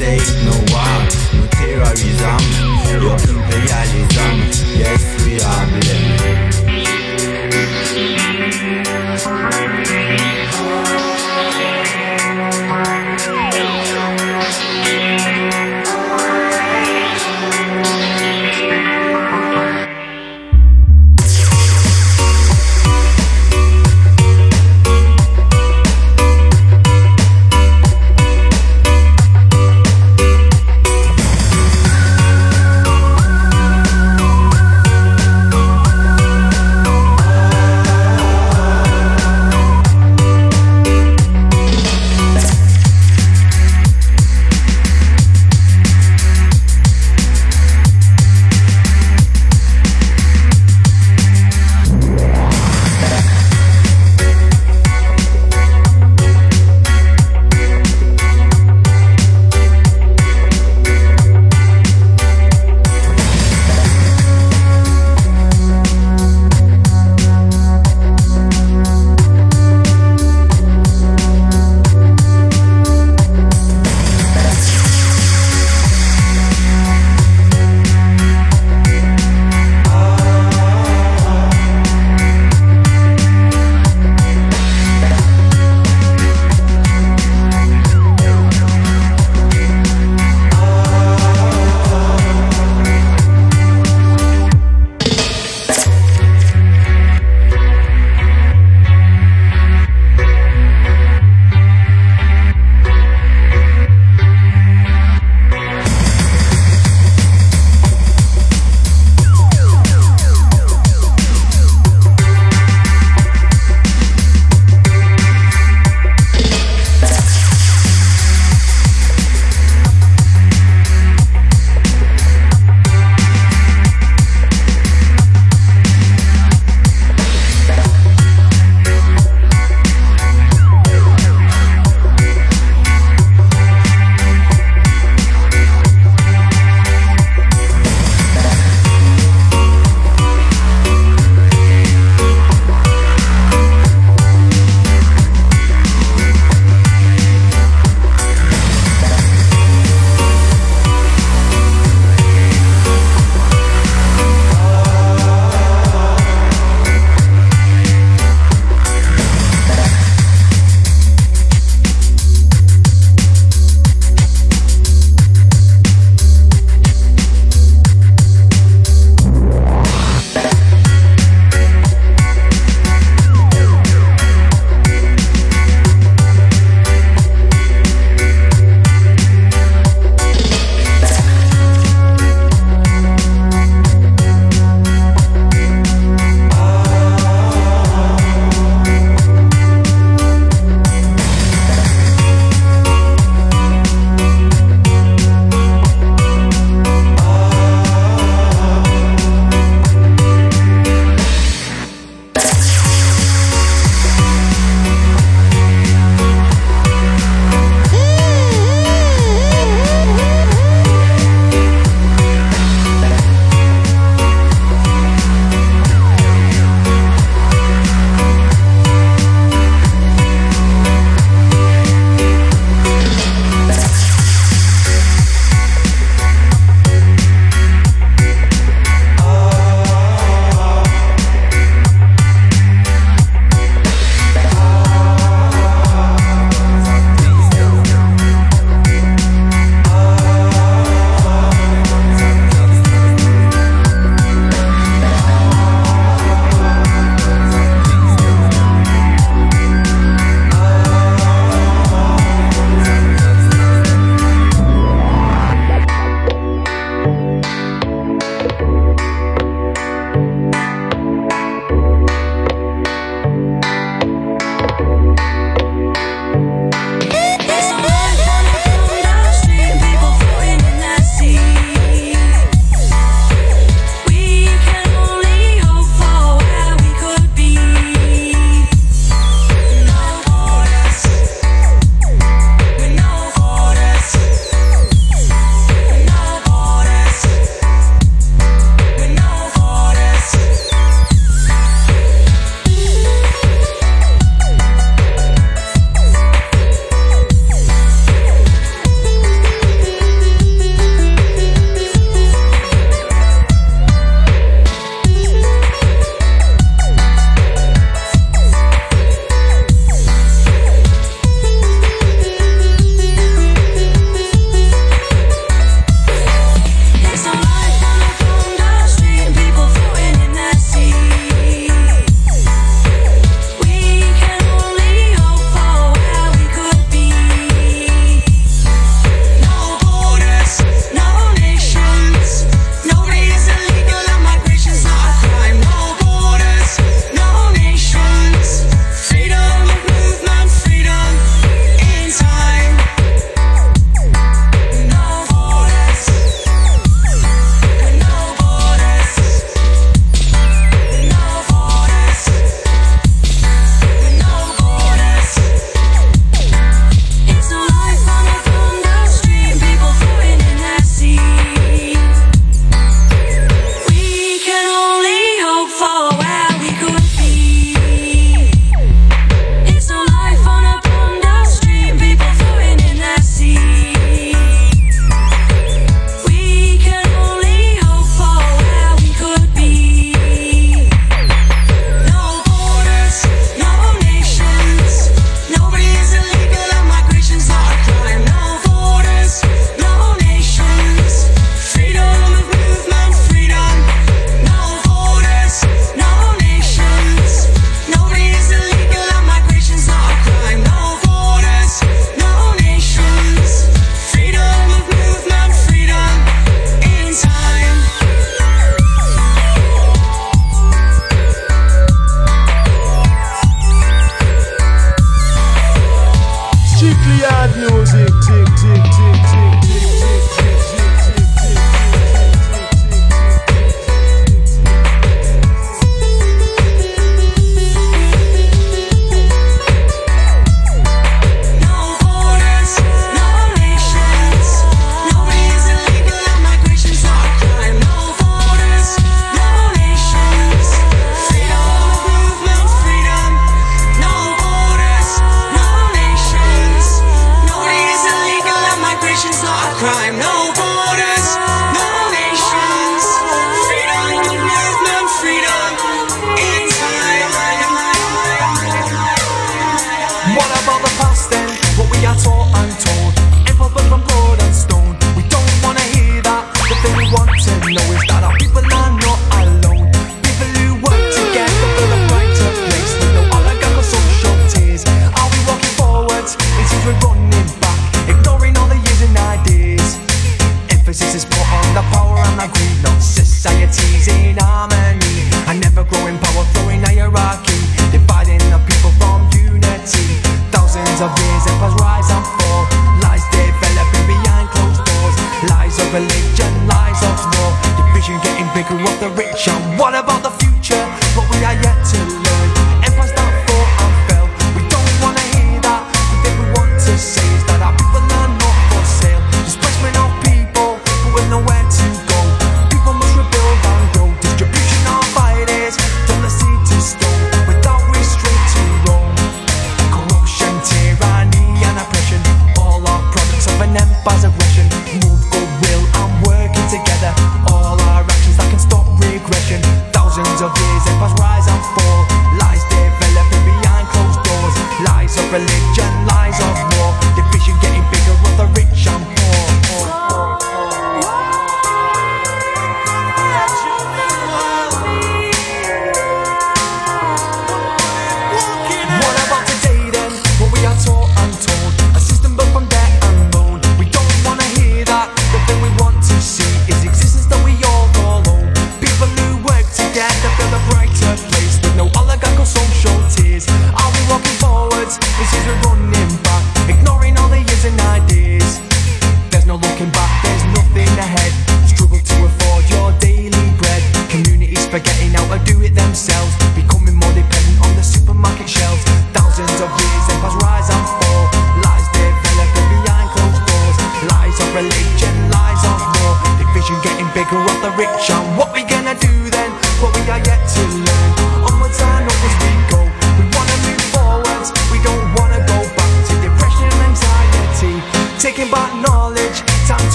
war, no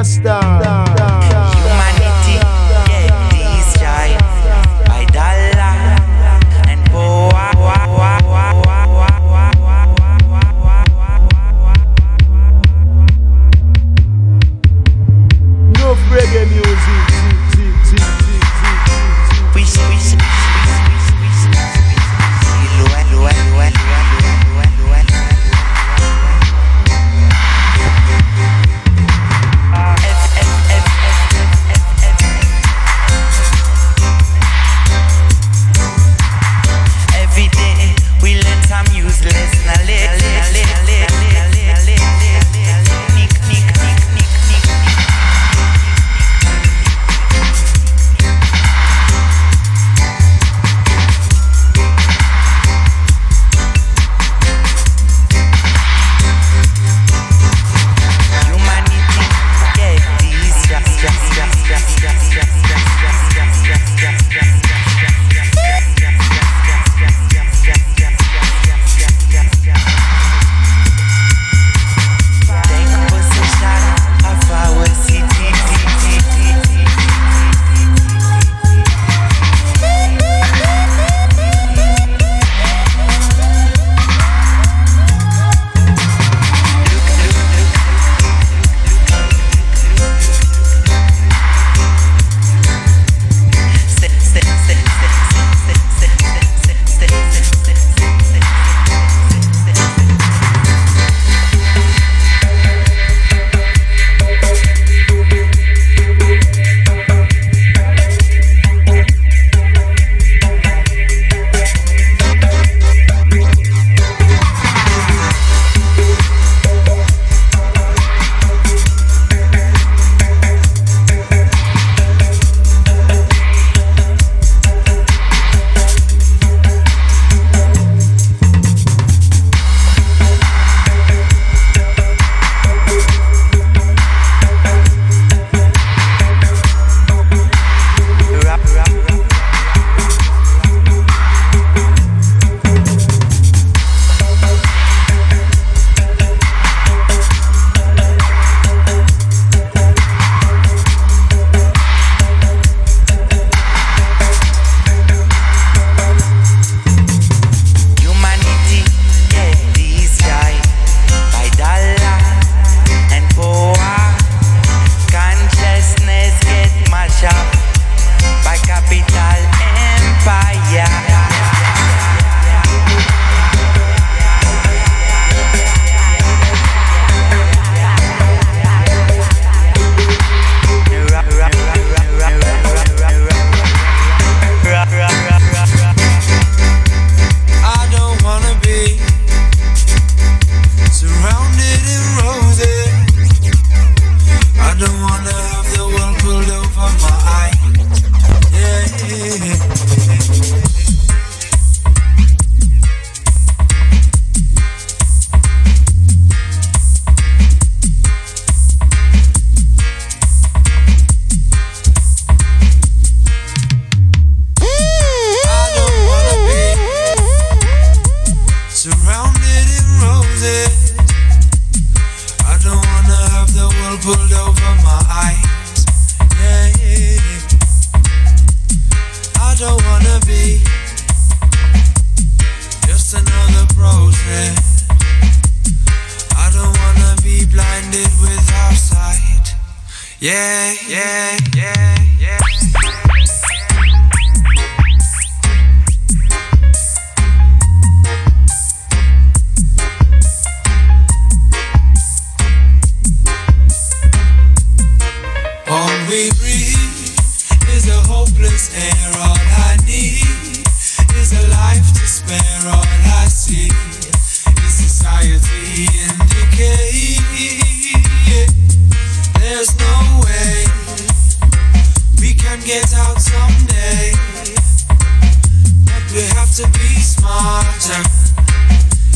Rasta.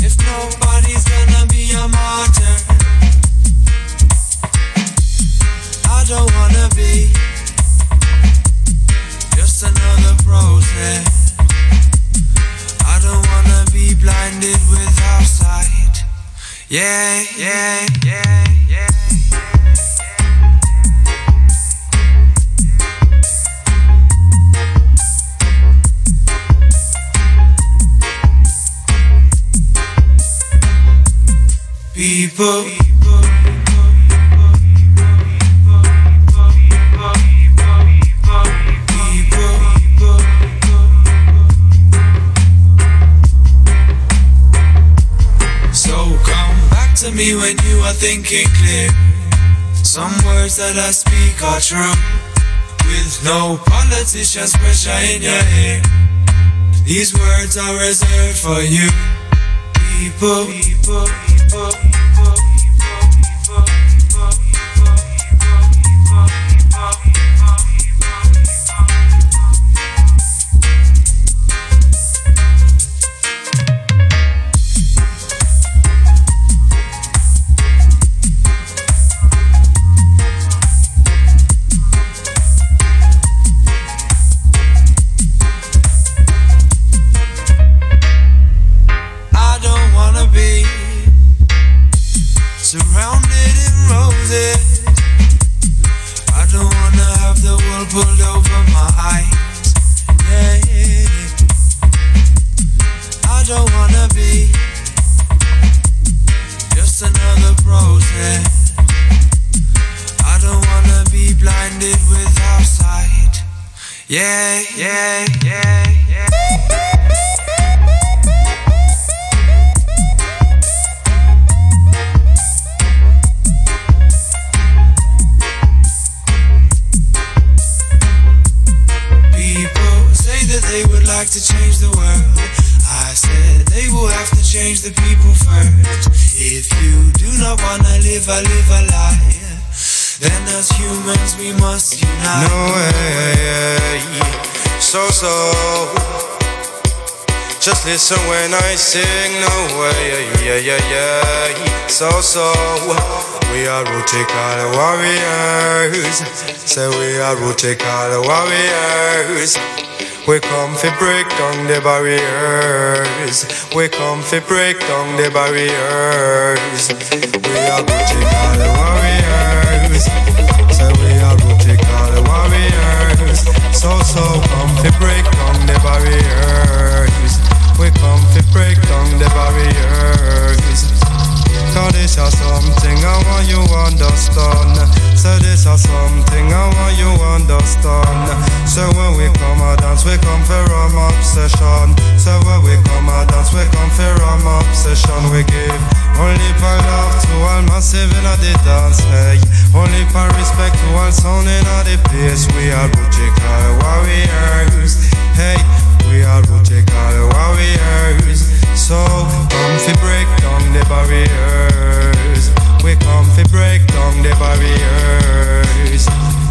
If nobody's gonna be a martyr, I don't wanna be just another. I don't wanna be blinded without sight. Yeah, yeah, yeah, thinking clear. Some words that I speak are true. With no politician's pressure in your ear. These words are reserved for you. People, people, people, then as humans we must unite. No way, so so. Just listen when I sing. No way, yeah yeah yeah. So so. We are Rootical warriors. Say we are Rootical warriors. We come to break down the barriers. We come to break down the barriers. We are Rootical warriors. So so come to break down the barriers. We come to break down the barriers. Cause this is something I want you understand. So this is something I want you understand. So when we come a dance, we come for rum obsession. So when we come a dance, we come for rum obsession. We give only for love to all massive in the dance. Hey, only for respect to all sound in the place. We are Rootical warriors. Hey, we are Rootical warriors. So come fi break down the barriers. We come fi break down the barriers.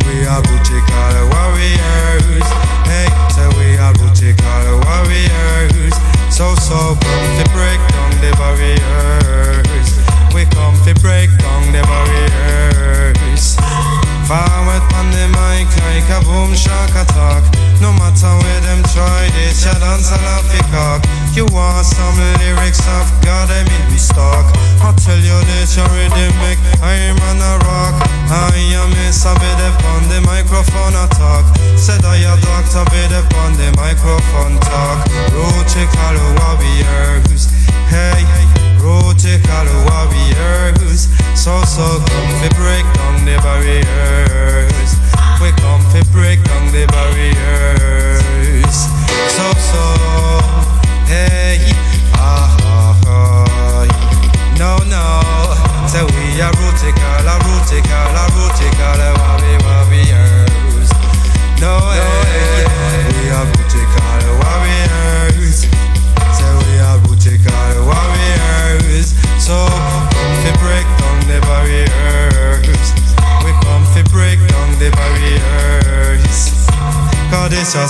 We are Rootical warriors. Hey, say we are Rootical warriors. So so come fi break down the barriers. We come fi break down the barriers. Forward on the mic like a boom shock attack. No matter where them try this, you dance a laugh You want some lyrics of God, I mean we stock. I tell you this, you already make I'm on a rock. I am a bit upon the microphone attack. Said I a doctor bit upon the microphone talk. Rootical warriors, hey, Rootical warriors. So, so come fi break down the barriers. We come fi break down the barriers. So, so, hey, ah, ah, ah. No, no. Say we are Rootical, a Rootical, a Rootical, a warrior, warriors. No, hey, we are Rootical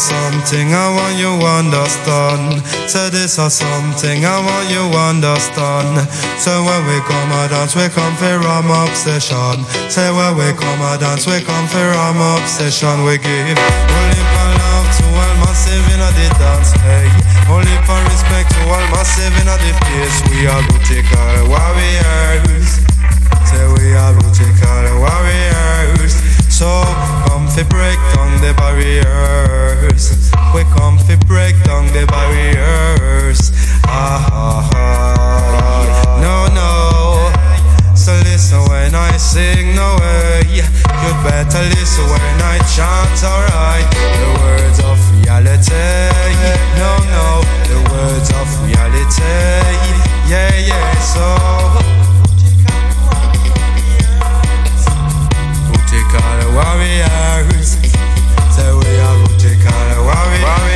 something I want you understand. Say this is something I want you understand. So when we come a dance, we come for ram obsession. Say when we come a dance, we come for ram obsession. We give only for love to all massive in the dance. Hey, only for respect to all massive in the place. We are Rootical warriors. Say we are Rootical warriors. So come fi break down the barriers. We come fi break down the barriers. Ah, ah, ah. No, no. So listen when I sing, no way. You better listen when I chant, alright. The words of reality. No, no. The words of reality. Yeah, yeah. So. Rootical warriors. Say we are Rootical The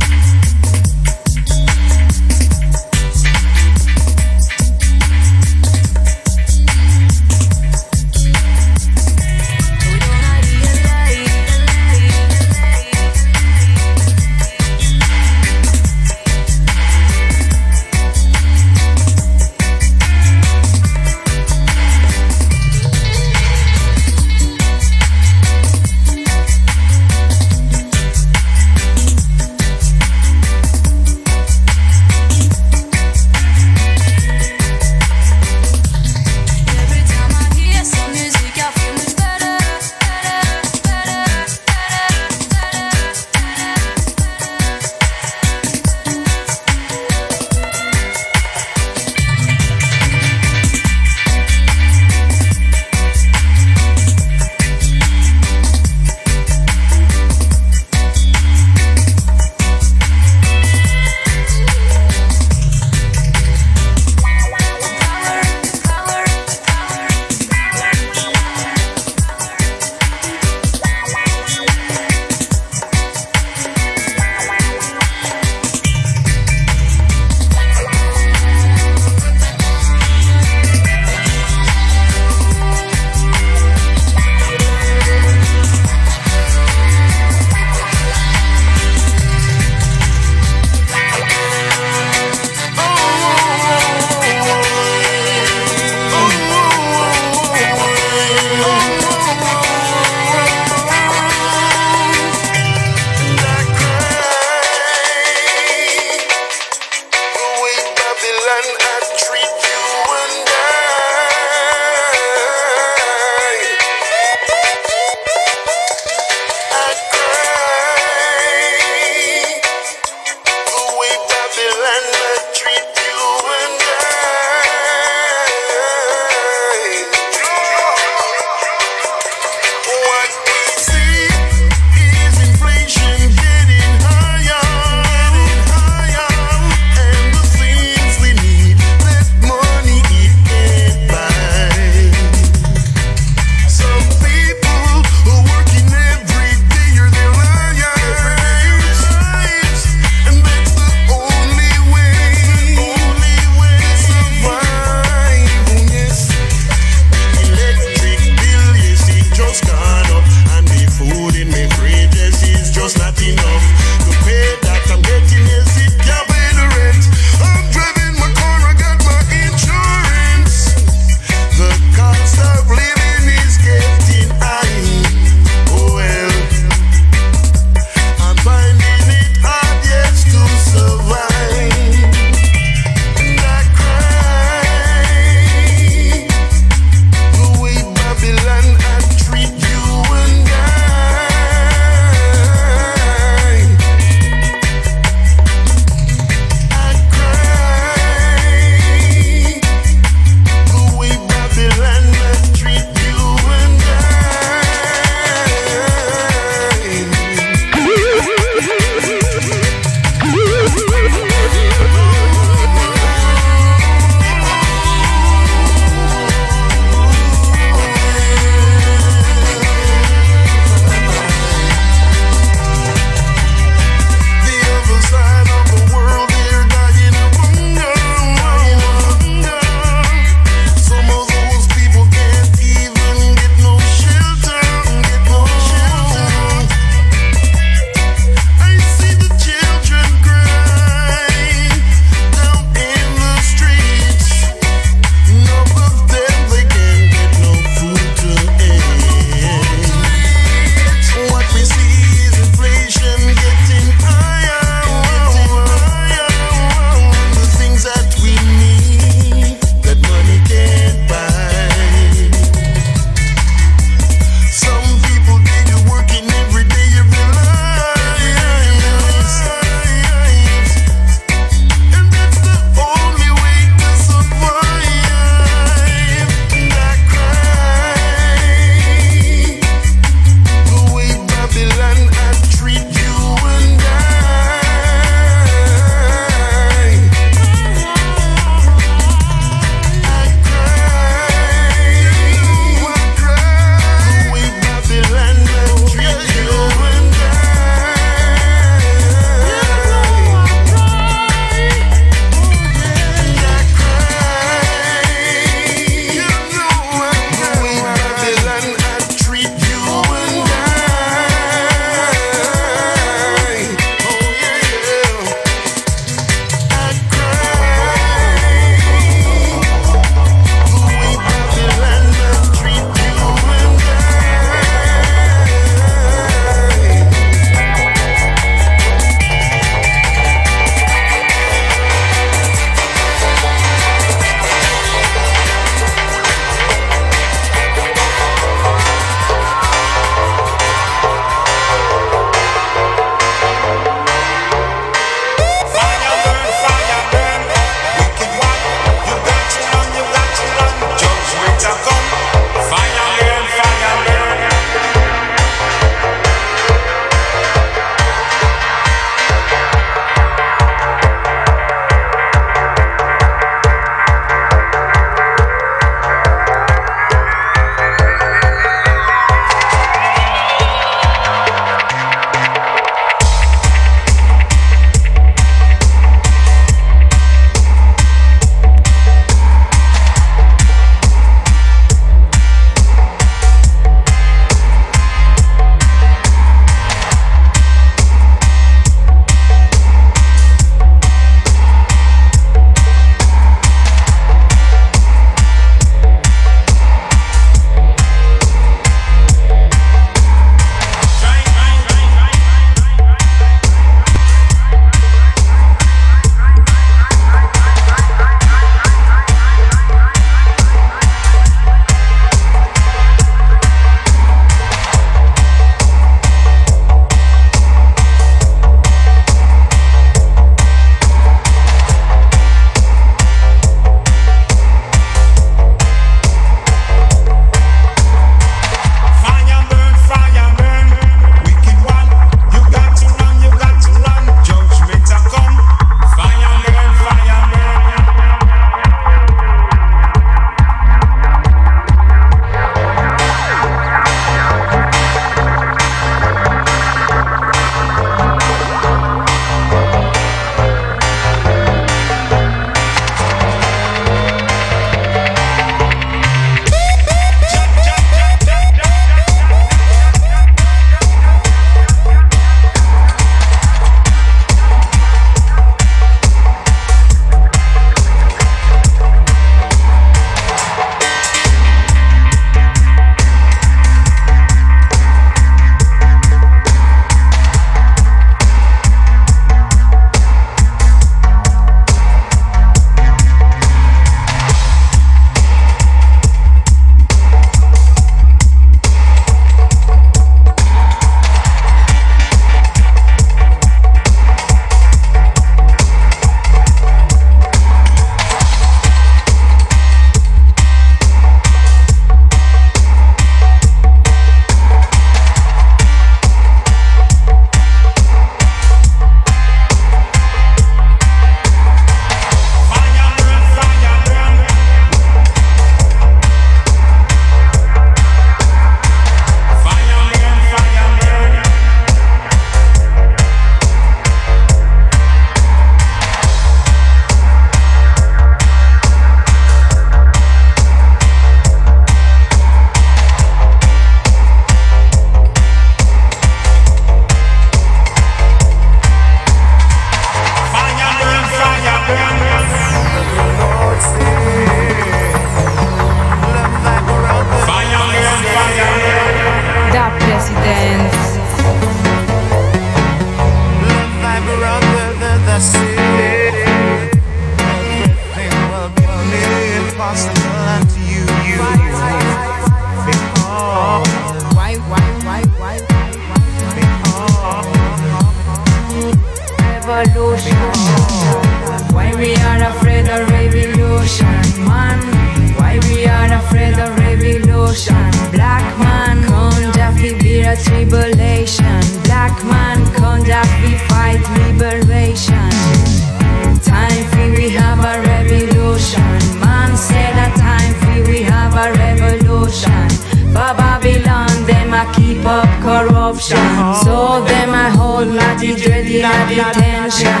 corruption. So them I hold naughty, dready, and detention.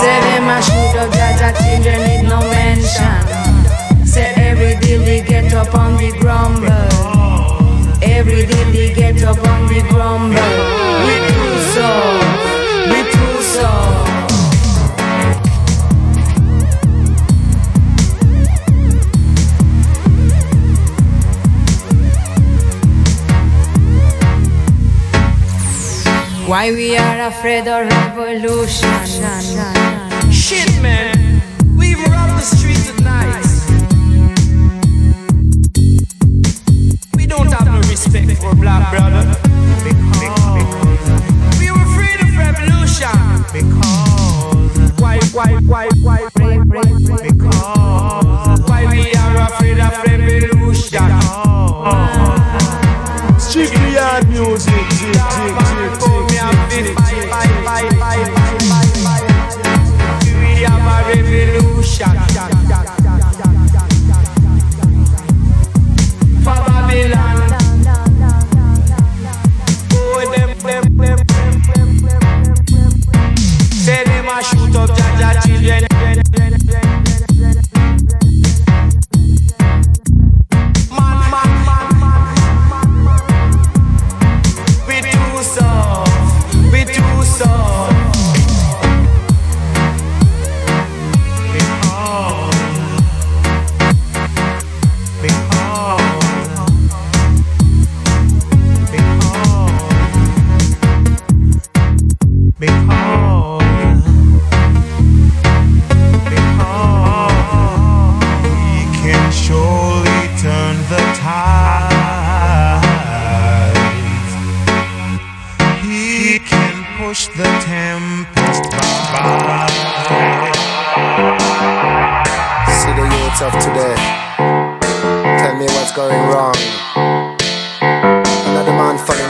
Say them I shoot up Jaja children need no mention. Say every deal get up on the grumble. Every deal get up on the grumble. Why we are afraid of revolution? Shit, man, we the streets at night. We don't have no respect for black brother. We afraid of revolution. Because why, why, why, why? Because why we are afraid of revolution? Strictly hard music.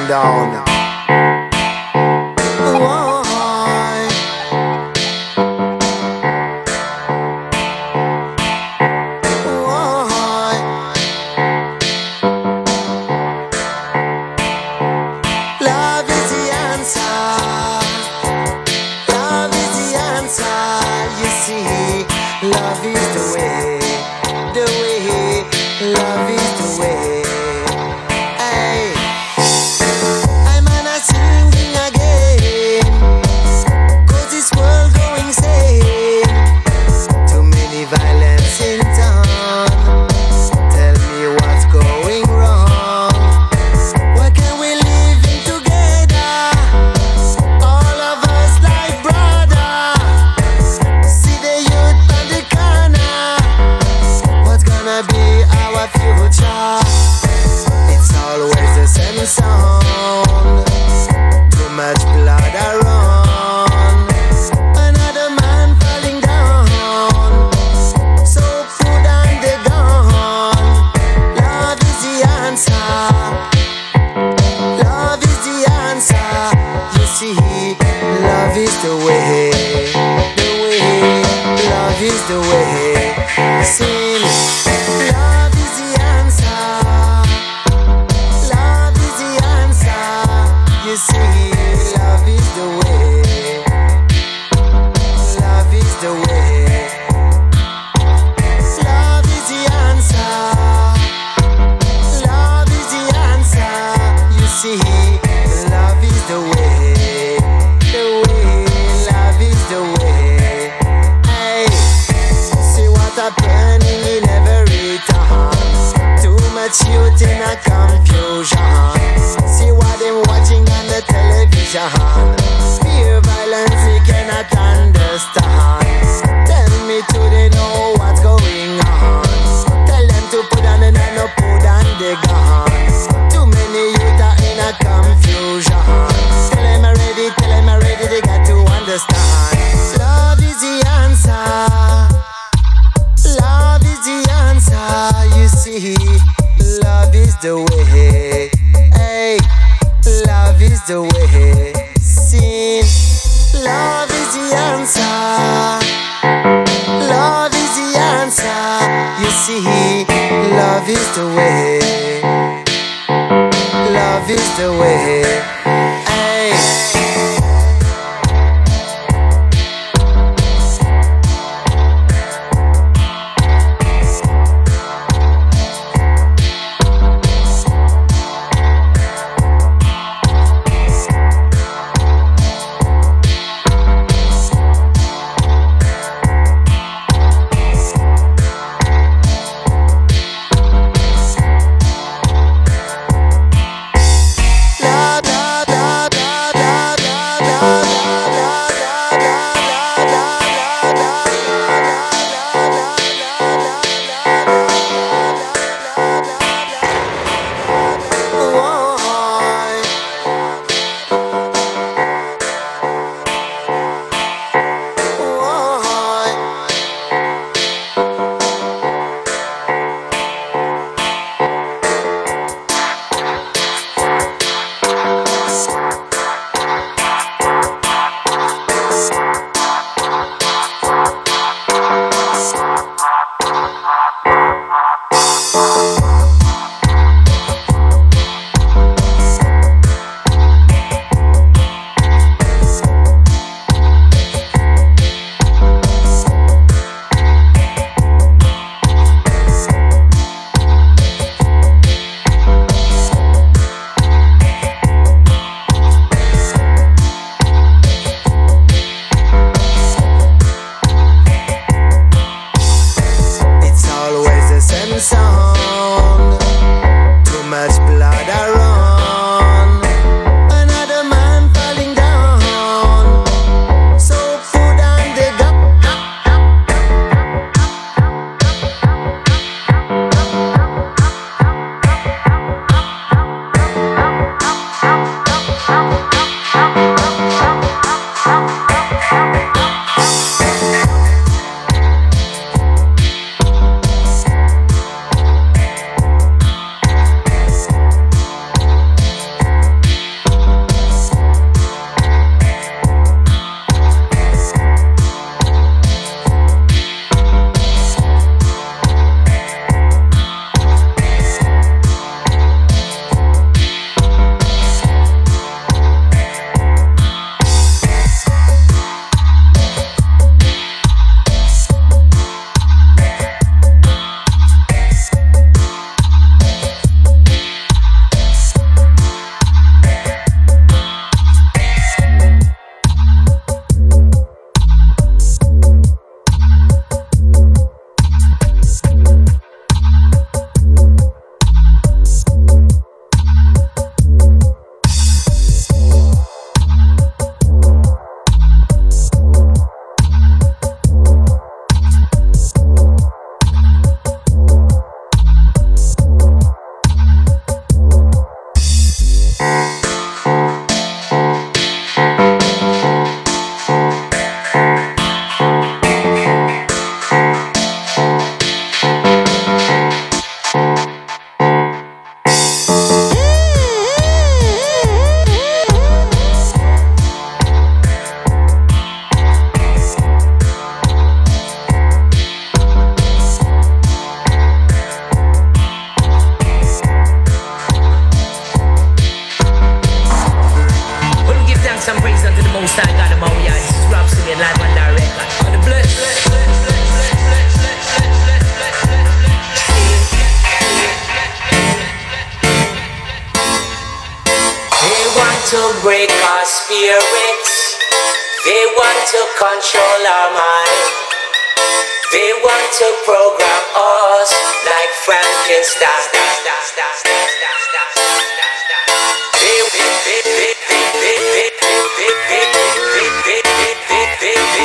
down.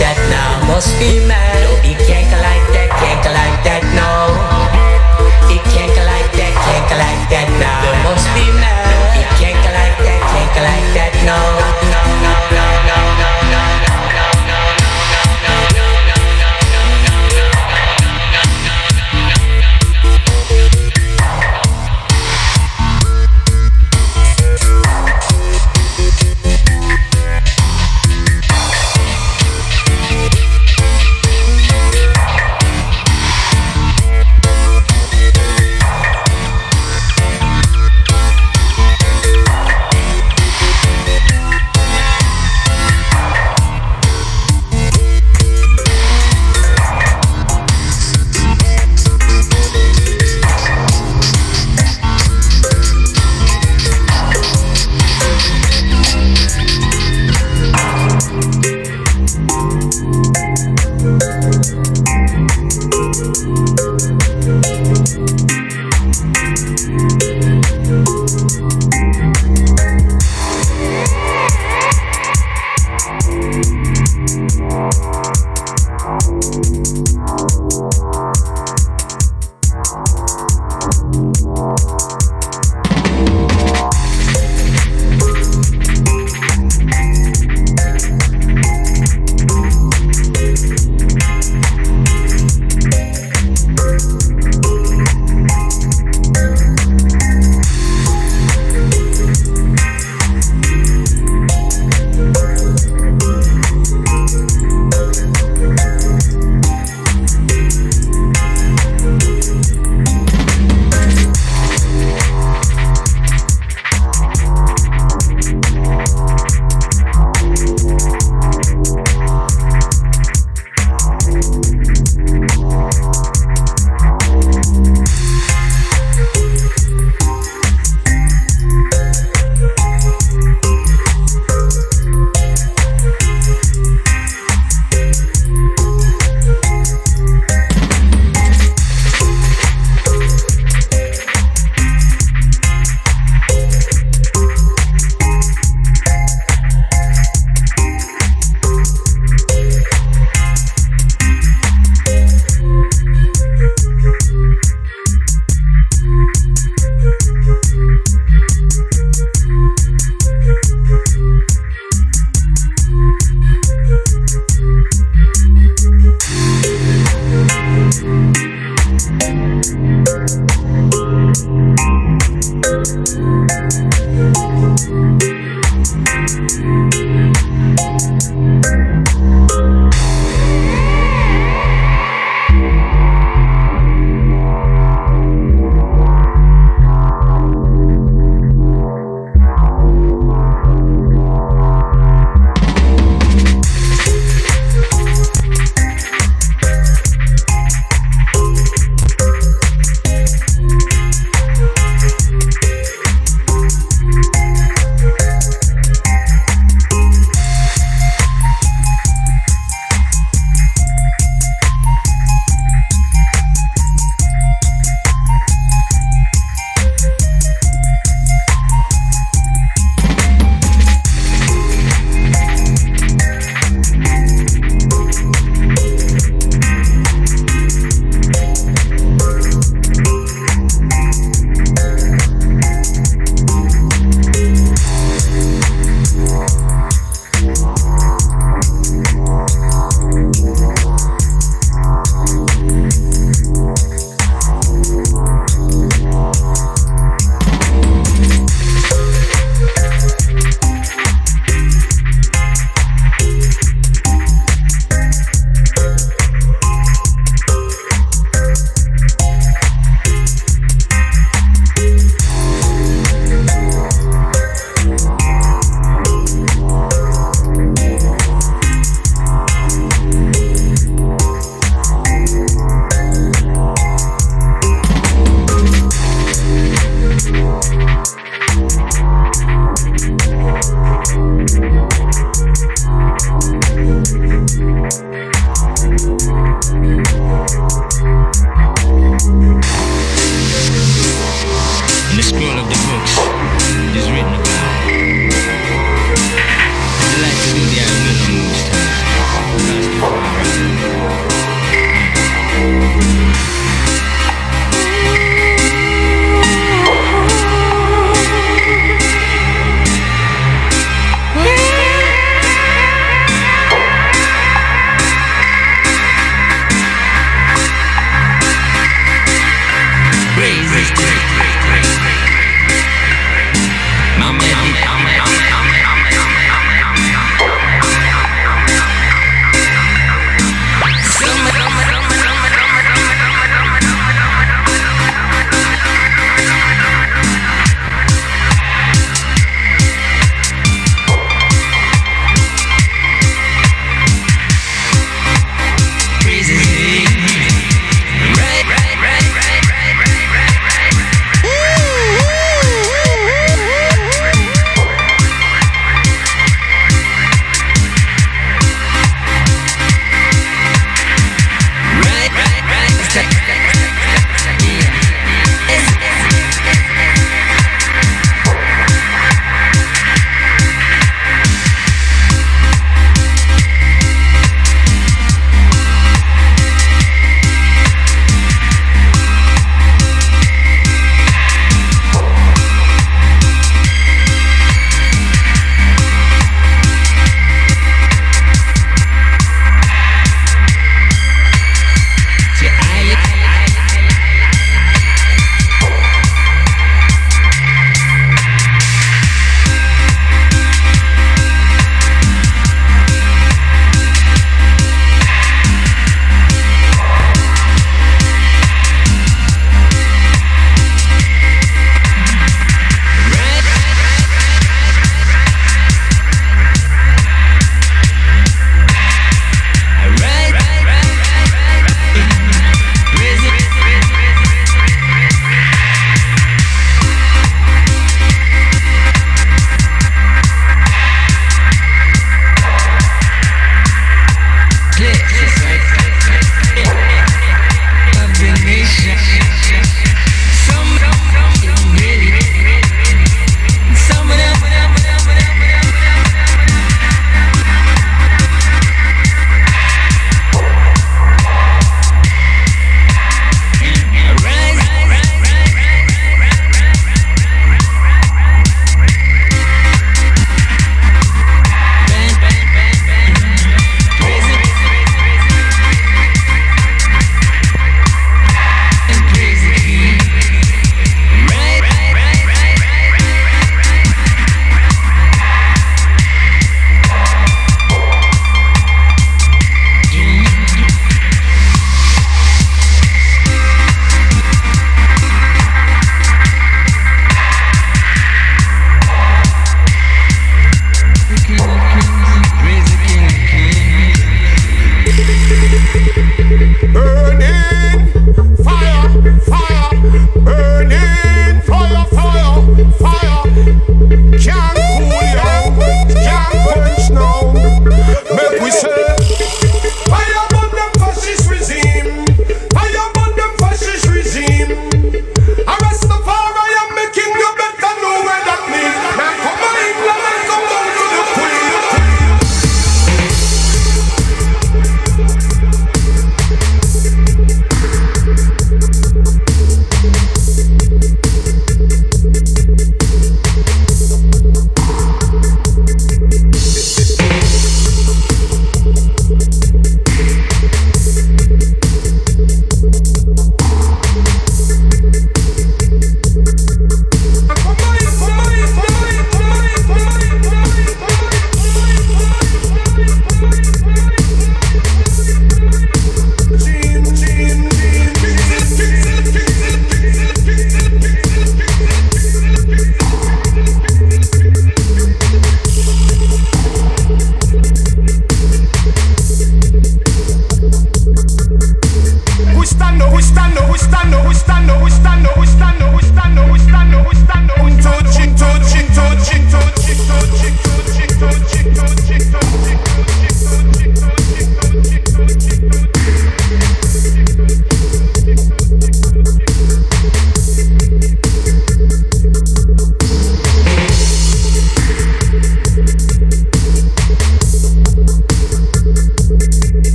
that now must be mad. Oh,